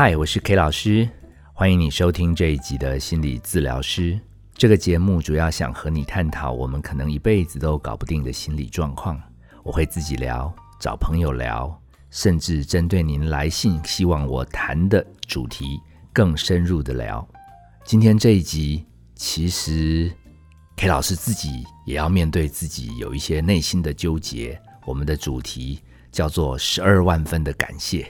嗨，我是 K 老师，欢迎你收听这一集的心理治疗师。这个节目主要想和你探讨我们可能一辈子都搞不定的心理状况。我会自己聊，找朋友聊，甚至针对您来信希望我谈的主题更深入的聊。今天这一集，其实 K 老师自己也要面对自己有一些内心的纠结。我们的主题叫做十二万分的感谢。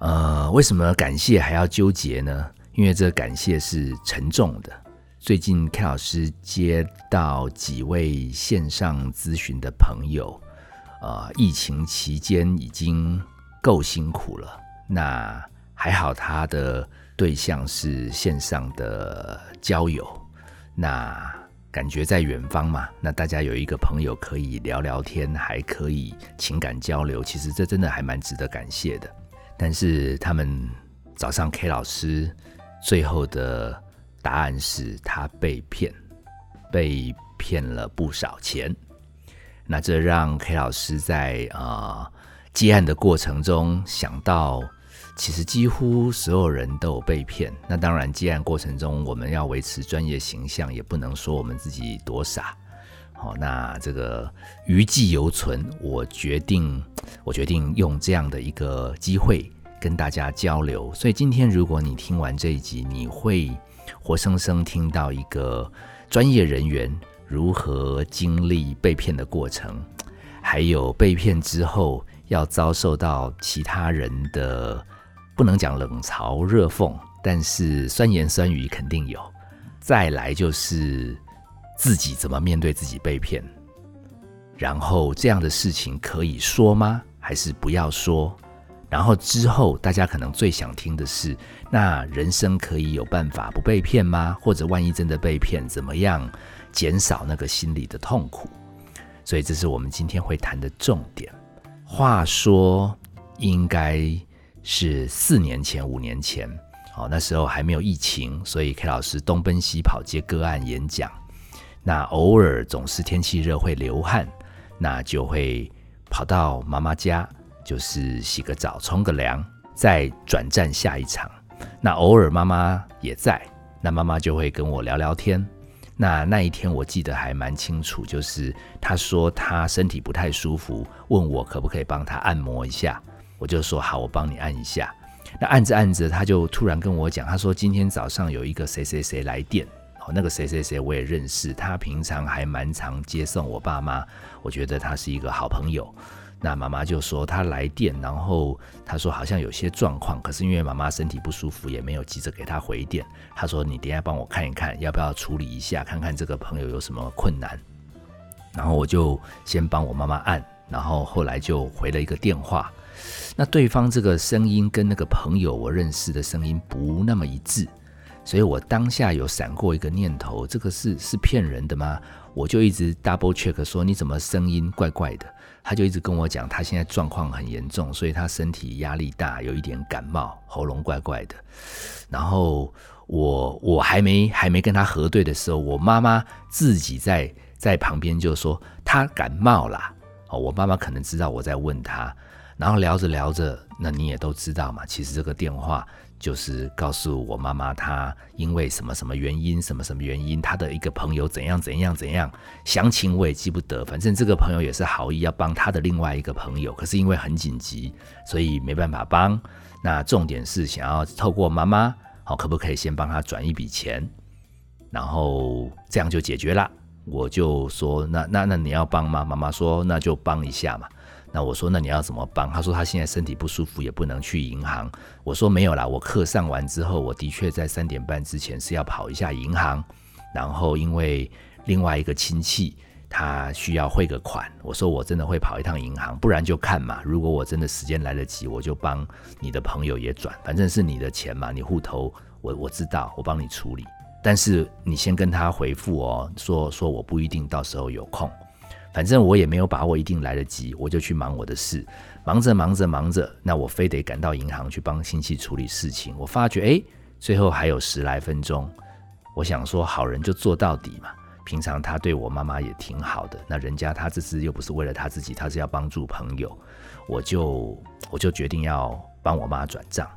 呃，为什么感谢还要纠结呢？因为这感谢是沉重的。最近 K 老师接到几位线上咨询的朋友，呃，疫情期间已经够辛苦了。那还好，他的对象是线上的交友，那感觉在远方嘛，那大家有一个朋友可以聊聊天，还可以情感交流，其实这真的还蛮值得感谢的。但是他们找上 K 老师，最后的答案是他被骗，被骗了不少钱。那这让 K 老师在啊接案的过程中想到，其实几乎所有人都有被骗。那当然，接案过程中我们要维持专业形象，也不能说我们自己多傻。好，那这个余悸犹存，我决定，我决定用这样的一个机会跟大家交流。所以今天，如果你听完这一集，你会活生生听到一个专业人员如何经历被骗的过程，还有被骗之后要遭受到其他人的不能讲冷嘲热讽，但是酸言酸语肯定有。再来就是。自己怎么面对自己被骗？然后这样的事情可以说吗？还是不要说？然后之后大家可能最想听的是：那人生可以有办法不被骗吗？或者万一真的被骗，怎么样减少那个心理的痛苦？所以这是我们今天会谈的重点。话说，应该是四年前、五年前，哦，那时候还没有疫情，所以 K 老师东奔西跑接个案演讲。那偶尔总是天气热会流汗，那就会跑到妈妈家，就是洗个澡、冲个凉，再转战下一场。那偶尔妈妈也在，那妈妈就会跟我聊聊天。那那一天我记得还蛮清楚，就是她说她身体不太舒服，问我可不可以帮她按摩一下，我就说好，我帮你按一下。那按着按着，她就突然跟我讲，她说今天早上有一个谁谁谁来电。哦那个谁谁谁我也认识，他平常还蛮常接送我爸妈，我觉得他是一个好朋友。那妈妈就说她来电，然后她说好像有些状况，可是因为妈妈身体不舒服，也没有急着给她回电。她说你等下帮我看一看，要不要处理一下，看看这个朋友有什么困难。然后我就先帮我妈妈按，然后后来就回了一个电话。那对方这个声音跟那个朋友我认识的声音不那么一致。所以我当下有闪过一个念头，这个是是骗人的吗？我就一直 double check 说你怎么声音怪怪的？他就一直跟我讲，他现在状况很严重，所以他身体压力大，有一点感冒，喉咙怪怪的。然后我我还没还没跟他核对的时候，我妈妈自己在在旁边就说他感冒啦。哦，我妈妈可能知道我在问他，然后聊着聊着，那你也都知道嘛，其实这个电话。就是告诉我妈妈，她因为什么什么原因，什么什么原因，她的一个朋友怎样怎样怎样，详情我也记不得。反正这个朋友也是好意要帮他的另外一个朋友，可是因为很紧急，所以没办法帮。那重点是想要透过妈妈，好，可不可以先帮他转一笔钱，然后这样就解决了。我就说，那那那你要帮吗？妈妈说，那就帮一下嘛。那我说，那你要怎么帮？他说他现在身体不舒服，也不能去银行。我说没有啦，我课上完之后，我的确在三点半之前是要跑一下银行。然后因为另外一个亲戚他需要汇个款，我说我真的会跑一趟银行，不然就看嘛。如果我真的时间来得及，我就帮你的朋友也转，反正是你的钱嘛，你户头我我知道，我帮你处理。但是你先跟他回复哦，说说我不一定到时候有空。反正我也没有把握一定来得及，我就去忙我的事，忙着忙着忙着，那我非得赶到银行去帮亲戚处理事情。我发觉，哎，最后还有十来分钟，我想说好人就做到底嘛。平常他对我妈妈也挺好的，那人家他这次又不是为了他自己，他是要帮助朋友，我就我就决定要帮我妈转账。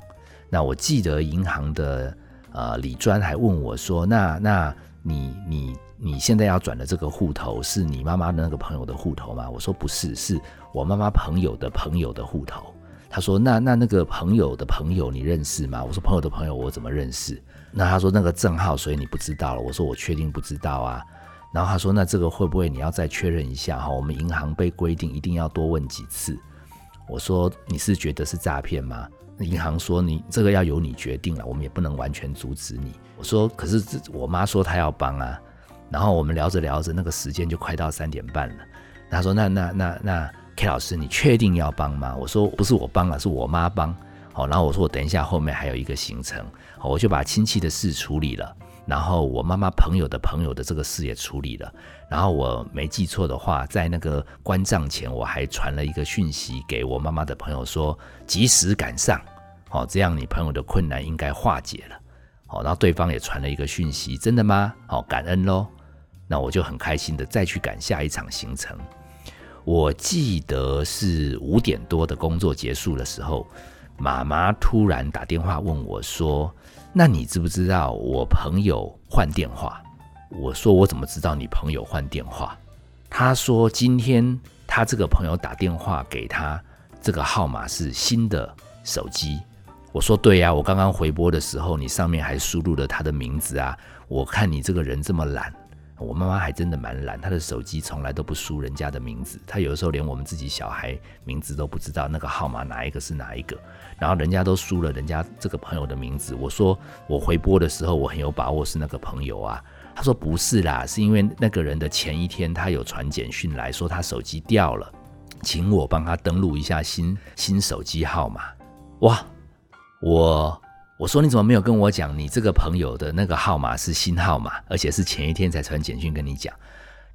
那我记得银行的呃李专还问我说：“那那你你你现在要转的这个户头是你妈妈的那个朋友的户头吗？”我说：“不是，是我妈妈朋友的朋友的户头。”他说：“那那那个朋友的朋友你认识吗？”我说：“朋友的朋友我怎么认识？”那他说：“那个账号，所以你不知道了。”我说：“我确定不知道啊。”然后他说：“那这个会不会你要再确认一下哈？我们银行被规定一定要多问几次。”我说：“你是觉得是诈骗吗？”银行说：“你这个要由你决定了，我们也不能完全阻止你。”我说：“可是我妈说她要帮啊。”然后我们聊着聊着，那个时间就快到三点半了。他说：“那那那那 K 老师，你确定要帮吗？”我说：“不是我帮了，是我妈帮。”好，然后我说：“我等一下后面还有一个行程，我就把亲戚的事处理了。”然后我妈妈朋友的朋友的这个事也处理了，然后我没记错的话，在那个关账前，我还传了一个讯息给我妈妈的朋友说，及时赶上，好，这样你朋友的困难应该化解了，哦，然后对方也传了一个讯息，真的吗？好，感恩喽，那我就很开心的再去赶下一场行程。我记得是五点多的工作结束的时候，妈妈突然打电话问我说。那你知不知道我朋友换电话？我说我怎么知道你朋友换电话？他说今天他这个朋友打电话给他，这个号码是新的手机。我说对呀，我刚刚回拨的时候，你上面还输入了他的名字啊。我看你这个人这么懒。我妈妈还真的蛮懒，她的手机从来都不输人家的名字，她有的时候连我们自己小孩名字都不知道，那个号码哪一个是哪一个，然后人家都输了人家这个朋友的名字。我说我回拨的时候，我很有把握是那个朋友啊。他说不是啦，是因为那个人的前一天他有传简讯来说他手机掉了，请我帮他登录一下新新手机号码。哇，我。我说你怎么没有跟我讲？你这个朋友的那个号码是新号码，而且是前一天才传简讯跟你讲。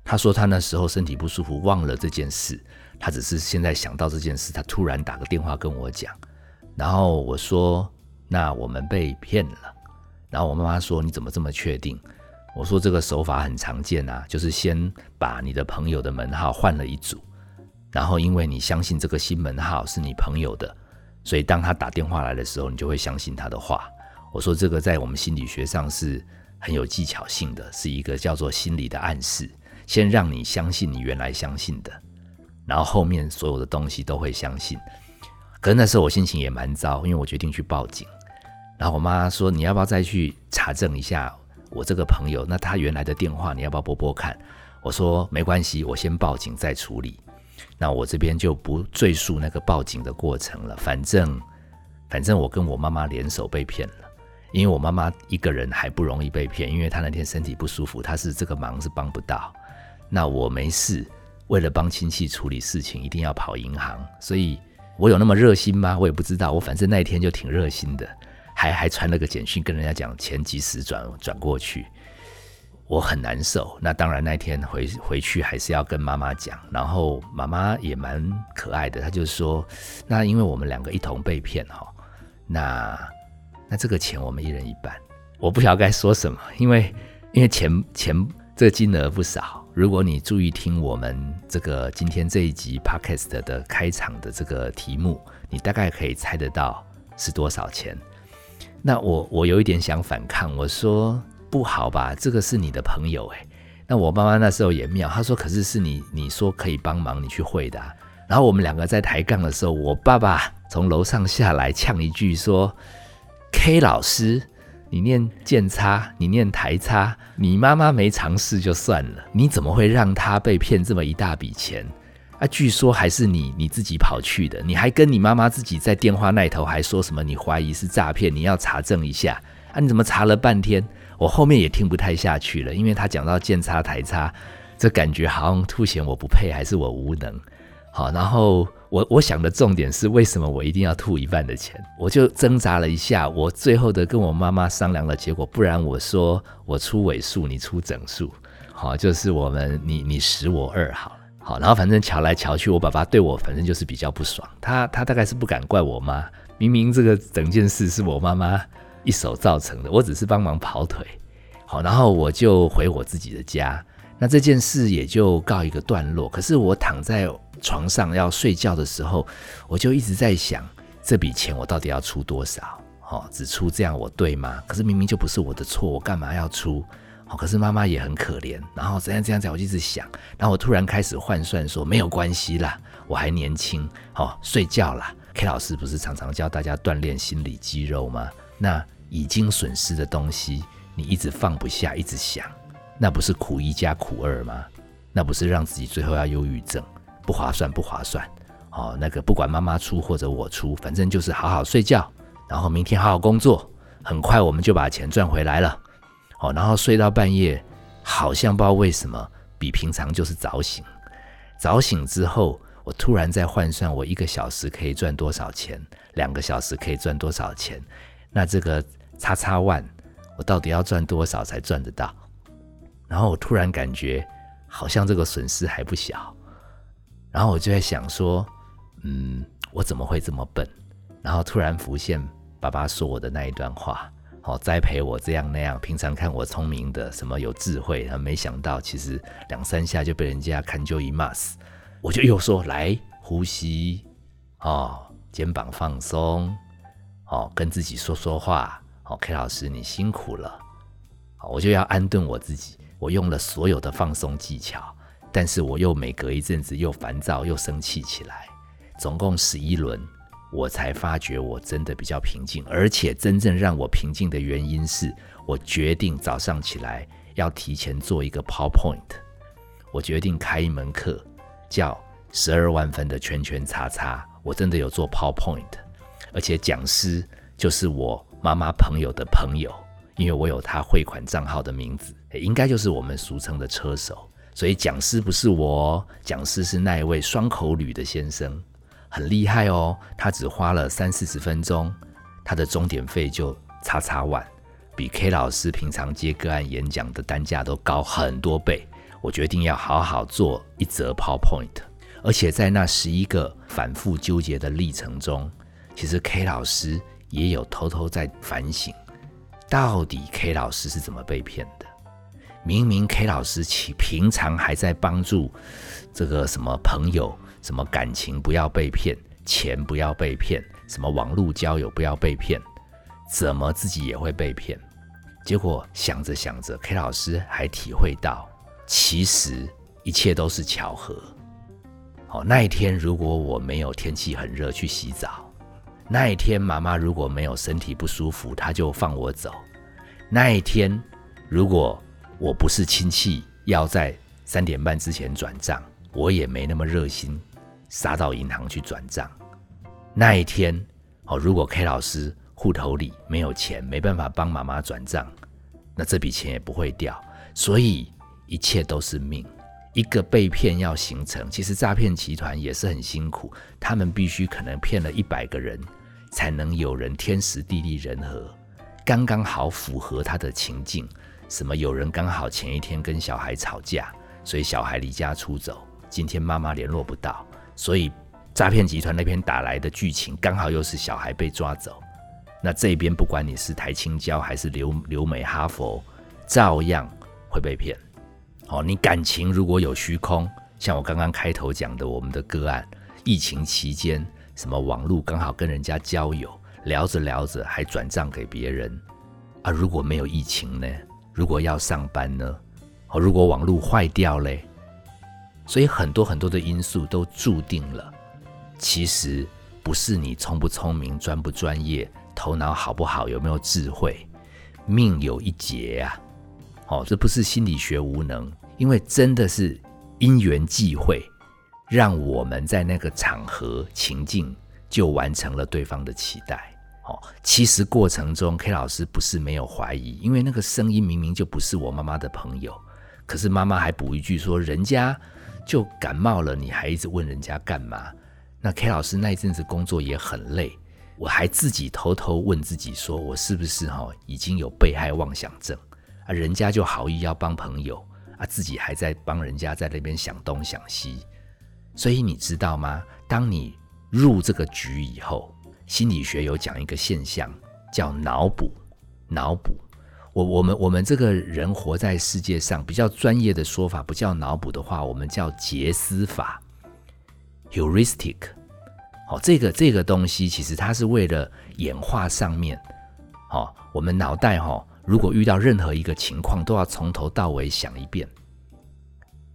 他说他那时候身体不舒服，忘了这件事。他只是现在想到这件事，他突然打个电话跟我讲。然后我说那我们被骗了。然后我妈妈说你怎么这么确定？我说这个手法很常见啊，就是先把你的朋友的门号换了一组，然后因为你相信这个新门号是你朋友的。所以，当他打电话来的时候，你就会相信他的话。我说这个在我们心理学上是很有技巧性的，是一个叫做心理的暗示，先让你相信你原来相信的，然后后面所有的东西都会相信。可是那时候我心情也蛮糟，因为我决定去报警。然后我妈说：“你要不要再去查证一下我这个朋友？那他原来的电话你要不要拨拨看？”我说：“没关系，我先报警再处理。”那我这边就不赘述那个报警的过程了。反正，反正我跟我妈妈联手被骗了。因为我妈妈一个人还不容易被骗，因为她那天身体不舒服，她是这个忙是帮不到。那我没事，为了帮亲戚处理事情，一定要跑银行。所以我有那么热心吗？我也不知道。我反正那一天就挺热心的，还还传了个简讯跟人家讲钱及时转转过去。我很难受，那当然那天回回去还是要跟妈妈讲，然后妈妈也蛮可爱的，她就说，那因为我们两个一同被骗哈，那那这个钱我们一人一半，我不晓得该说什么，因为因为钱钱这个金额不少，如果你注意听我们这个今天这一集 podcast 的开场的这个题目，你大概可以猜得到是多少钱。那我我有一点想反抗，我说。不好吧？这个是你的朋友诶。那我妈妈那时候也妙，她说：“可是是你，你说可以帮忙，你去会的。”然后我们两个在抬杠的时候，我爸爸从楼上下来呛一句说：“K 老师，你念建差，你念台差，你妈妈没尝试就算了，你怎么会让她被骗这么一大笔钱？啊，据说还是你你自己跑去的，你还跟你妈妈自己在电话那头还说什么？你怀疑是诈骗，你要查证一下啊？你怎么查了半天？”我后面也听不太下去了，因为他讲到建差台差，这感觉好像凸显我不配，还是我无能。好，然后我我想的重点是，为什么我一定要吐一半的钱？我就挣扎了一下，我最后的跟我妈妈商量的结果，不然我说我出尾数，你出整数，好，就是我们你你十我二好了，好，然后反正瞧来瞧去，我爸爸对我反正就是比较不爽，他他大概是不敢怪我妈，明明这个整件事是我妈妈。一手造成的，我只是帮忙跑腿，好，然后我就回我自己的家，那这件事也就告一个段落。可是我躺在床上要睡觉的时候，我就一直在想，这笔钱我到底要出多少？哦，只出这样我对吗？可是明明就不是我的错，我干嘛要出？哦，可是妈妈也很可怜。然后怎样怎样怎样，我就一直想。然后我突然开始换算说，没有关系啦，我还年轻，哦，睡觉啦。K 老师不是常常教大家锻炼心理肌肉吗？那已经损失的东西，你一直放不下，一直想，那不是苦一加苦二吗？那不是让自己最后要忧郁症？不划算，不划算。哦，那个不管妈妈出或者我出，反正就是好好睡觉。然后明天好好工作，很快我们就把钱赚回来了。哦，然后睡到半夜，好像不知道为什么比平常就是早醒。早醒之后，我突然在换算我一个小时可以赚多少钱，两个小时可以赚多少钱。那这个叉叉万，我到底要赚多少才赚得到？然后我突然感觉好像这个损失还不小。然后我就在想说，嗯，我怎么会这么笨？然后突然浮现。爸爸说我的那一段话，好栽培我这样那样。平常看我聪明的，什么有智慧，他没想到其实两三下就被人家看就一骂死。我就又说来呼吸，哦，肩膀放松，哦，跟自己说说话。哦，K 老师你辛苦了。好，我就要安顿我自己。我用了所有的放松技巧，但是我又每隔一阵子又烦躁又生气起来。总共十一轮。我才发觉我真的比较平静，而且真正让我平静的原因是我决定早上起来要提前做一个 PowerPoint。我决定开一门课，叫十二万分的圈圈叉叉。我真的有做 PowerPoint，而且讲师就是我妈妈朋友的朋友，因为我有他汇款账号的名字，应该就是我们俗称的车手。所以讲师不是我，讲师是那一位双口吕的先生。很厉害哦，他只花了三四十分钟，他的终点费就叉叉万，比 K 老师平常接个案演讲的单价都高很多倍。我决定要好好做一则 PowerPoint，而且在那十一个反复纠结的历程中，其实 K 老师也有偷偷在反省，到底 K 老师是怎么被骗的？明明 K 老师其平常还在帮助这个什么朋友。什么感情不要被骗，钱不要被骗，什么网络交友不要被骗，怎么自己也会被骗？结果想着想着，K 老师还体会到，其实一切都是巧合。哦，那一天如果我没有天气很热去洗澡，那一天妈妈如果没有身体不舒服，她就放我走。那一天如果我不是亲戚要在三点半之前转账，我也没那么热心。杀到银行去转账，那一天哦，如果 K 老师户头里没有钱，没办法帮妈妈转账，那这笔钱也不会掉。所以一切都是命。一个被骗要形成，其实诈骗集团也是很辛苦，他们必须可能骗了一百个人，才能有人天时地利人和，刚刚好符合他的情境。什么有人刚好前一天跟小孩吵架，所以小孩离家出走，今天妈妈联络不到。所以，诈骗集团那边打来的剧情刚好又是小孩被抓走，那这边不管你是台青交还是留留美哈佛，照样会被骗。哦，你感情如果有虚空，像我刚刚开头讲的，我们的个案，疫情期间什么网络刚好跟人家交友，聊着聊着还转账给别人啊？如果没有疫情呢？如果要上班呢？哦，如果网络坏掉嘞？所以很多很多的因素都注定了，其实不是你聪不聪明、专不专业、头脑好不好、有没有智慧，命有一劫啊！哦，这不是心理学无能，因为真的是因缘际会，让我们在那个场合情境就完成了对方的期待。哦，其实过程中 K 老师不是没有怀疑，因为那个声音明明就不是我妈妈的朋友，可是妈妈还补一句说人家。就感冒了，你还一直问人家干嘛？那 K 老师那一阵子工作也很累，我还自己偷偷问自己，说我是不是哈已经有被害妄想症啊？人家就好意要帮朋友啊，自己还在帮人家在那边想东想西。所以你知道吗？当你入这个局以后，心理学有讲一个现象，叫脑补，脑补。我我们我们这个人活在世界上，比较专业的说法不叫脑补的话，我们叫杰思法 （heuristic）。好，这个这个东西其实它是为了演化上面哦，我们脑袋哈，如果遇到任何一个情况，都要从头到尾想一遍，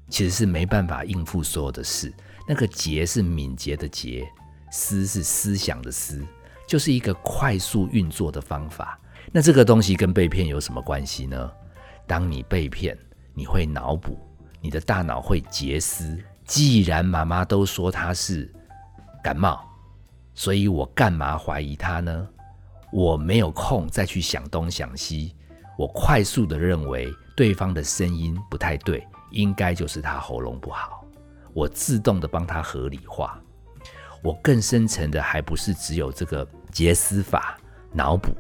其实是没办法应付所有的事。那个节是敏捷的节，思是思想的思，就是一个快速运作的方法。那这个东西跟被骗有什么关系呢？当你被骗，你会脑补，你的大脑会结思。既然妈妈都说她是感冒，所以我干嘛怀疑她呢？我没有空再去想东想西，我快速的认为对方的声音不太对，应该就是他喉咙不好。我自动的帮他合理化。我更深层的还不是只有这个结思法脑补，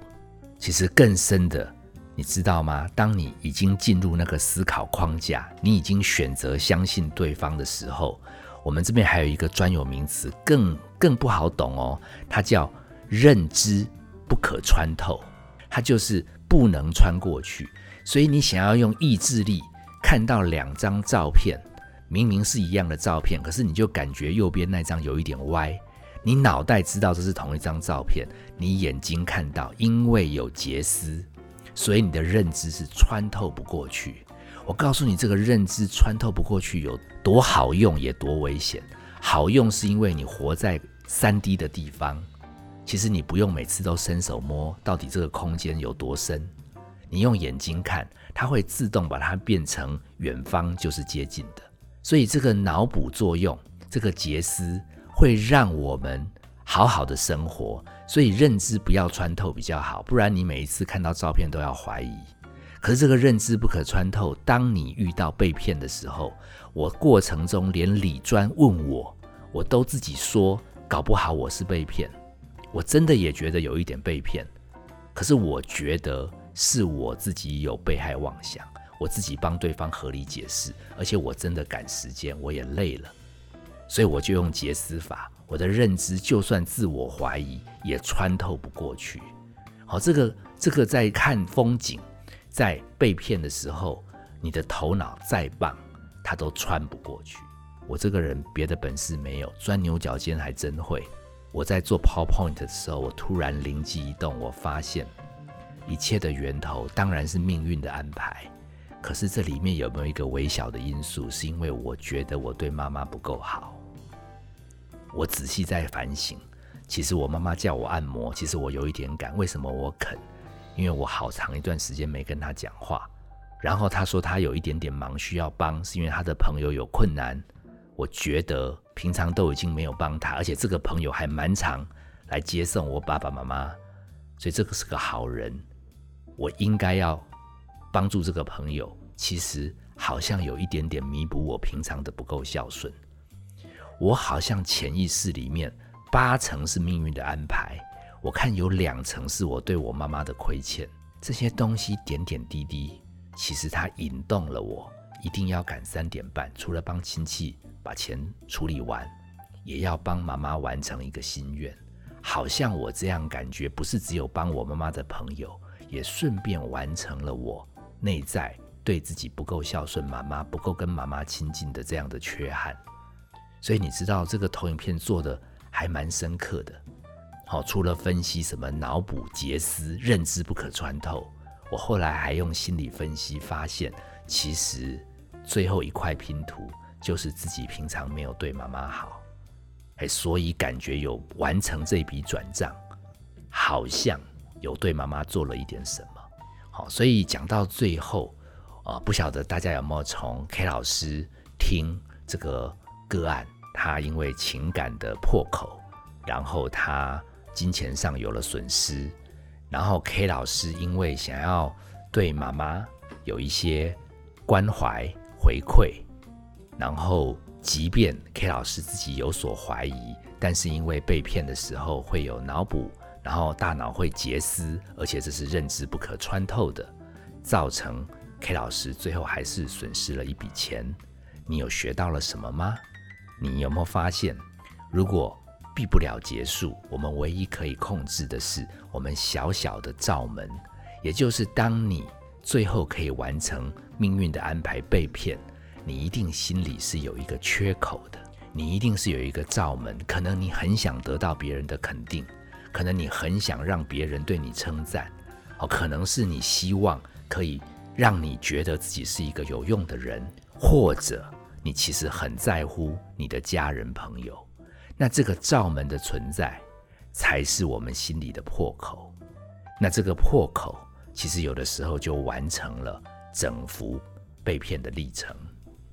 其实更深的，你知道吗？当你已经进入那个思考框架，你已经选择相信对方的时候，我们这边还有一个专有名词，更更不好懂哦，它叫认知。不可穿透，它就是不能穿过去。所以你想要用意志力看到两张照片，明明是一样的照片，可是你就感觉右边那张有一点歪。你脑袋知道这是同一张照片，你眼睛看到，因为有结丝，所以你的认知是穿透不过去。我告诉你，这个认知穿透不过去有多好用，也多危险。好用是因为你活在三 D 的地方。其实你不用每次都伸手摸到底这个空间有多深，你用眼睛看，它会自动把它变成远方就是接近的。所以这个脑补作用，这个结思会让我们好好的生活。所以认知不要穿透比较好，不然你每一次看到照片都要怀疑。可是这个认知不可穿透，当你遇到被骗的时候，我过程中连李专问我，我都自己说，搞不好我是被骗。我真的也觉得有一点被骗，可是我觉得是我自己有被害妄想，我自己帮对方合理解释，而且我真的赶时间，我也累了，所以我就用结思法，我的认知就算自我怀疑也穿透不过去。好，这个这个在看风景，在被骗的时候，你的头脑再棒，它都穿不过去。我这个人别的本事没有，钻牛角尖还真会。我在做 PowerPoint 的时候，我突然灵机一动，我发现一切的源头当然是命运的安排。可是这里面有没有一个微小的因素，是因为我觉得我对妈妈不够好？我仔细在反省，其实我妈妈叫我按摩，其实我有一点感。为什么我肯？因为我好长一段时间没跟她讲话，然后她说她有一点点忙需要帮，是因为她的朋友有困难。我觉得平常都已经没有帮她，而且这个朋友还蛮常来接送我爸爸妈妈，所以这个是个好人。我应该要帮助这个朋友，其实好像有一点点弥补我平常的不够孝顺。我好像潜意识里面八成是命运的安排，我看有两成是我对我妈妈的亏欠。这些东西点点滴滴，其实它引动了我，一定要赶三点半，除了帮亲戚。把钱处理完，也要帮妈妈完成一个心愿。好像我这样感觉，不是只有帮我妈妈的朋友，也顺便完成了我内在对自己不够孝顺、妈妈不够跟妈妈亲近的这样的缺憾。所以你知道这个投影片做的还蛮深刻的。好，除了分析什么脑补、结思、认知不可穿透，我后来还用心理分析发现，其实最后一块拼图。就是自己平常没有对妈妈好，哎，所以感觉有完成这笔转账，好像有对妈妈做了一点什么。好，所以讲到最后，啊，不晓得大家有没有从 K 老师听这个个案，他因为情感的破口，然后他金钱上有了损失，然后 K 老师因为想要对妈妈有一些关怀回馈。然后，即便 K 老师自己有所怀疑，但是因为被骗的时候会有脑补，然后大脑会结思，而且这是认知不可穿透的，造成 K 老师最后还是损失了一笔钱。你有学到了什么吗？你有没有发现，如果避不了结束，我们唯一可以控制的是我们小小的罩门，也就是当你最后可以完成命运的安排，被骗。你一定心里是有一个缺口的，你一定是有一个罩门，可能你很想得到别人的肯定，可能你很想让别人对你称赞，哦，可能是你希望可以让你觉得自己是一个有用的人，或者你其实很在乎你的家人朋友。那这个罩门的存在，才是我们心里的破口。那这个破口，其实有的时候就完成了整幅被骗的历程。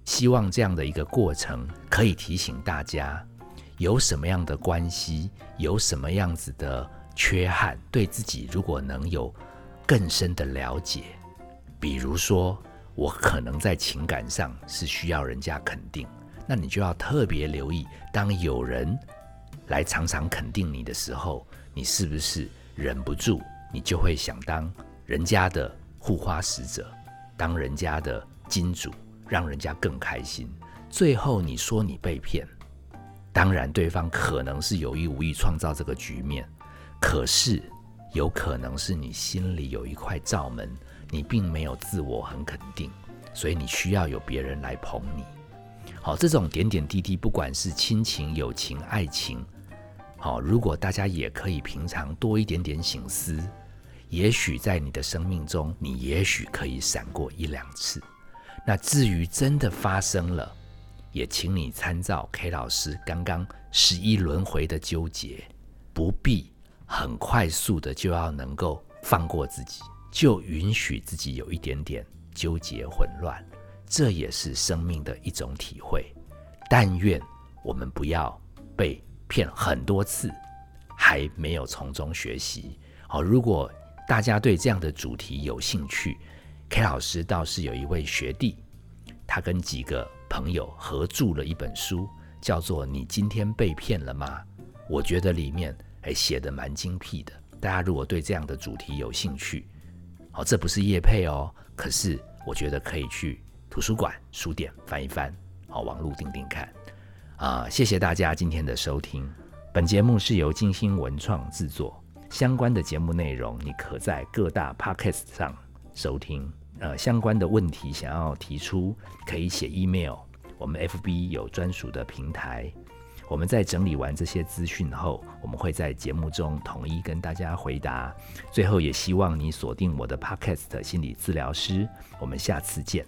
希望这样的一个过程，可以提醒大家，有什么样的关系，有什么样子的缺憾，对自己如果能有更深的了解。比如说，我可能在情感上是需要人家肯定，那你就要特别留意，当有人来常常肯定你的时候，你是不是忍不住，你就会想当人家的护花使者，当人家的金主。让人家更开心。最后你说你被骗，当然对方可能是有意无意创造这个局面，可是有可能是你心里有一块罩门，你并没有自我很肯定，所以你需要有别人来捧你。好，这种点点滴滴，不管是亲情、友情、爱情，好，如果大家也可以平常多一点点醒思，也许在你的生命中，你也许可以闪过一两次。那至于真的发生了，也请你参照 K 老师刚刚十一轮回的纠结，不必很快速的就要能够放过自己，就允许自己有一点点纠结混乱，这也是生命的一种体会。但愿我们不要被骗很多次，还没有从中学习。好，如果大家对这样的主题有兴趣。K 老师倒是有一位学弟，他跟几个朋友合著了一本书，叫做《你今天被骗了吗》。我觉得里面还写的蛮精辟的。大家如果对这样的主题有兴趣，好，这不是叶配哦，可是我觉得可以去图书馆、书店翻一翻，好，网络订订看。啊，谢谢大家今天的收听。本节目是由金星文创制作，相关的节目内容你可在各大 Podcast 上收听。呃，相关的问题想要提出，可以写 email。我们 FB 有专属的平台。我们在整理完这些资讯后，我们会在节目中统一跟大家回答。最后，也希望你锁定我的 Podcast 心理治疗师。我们下次见。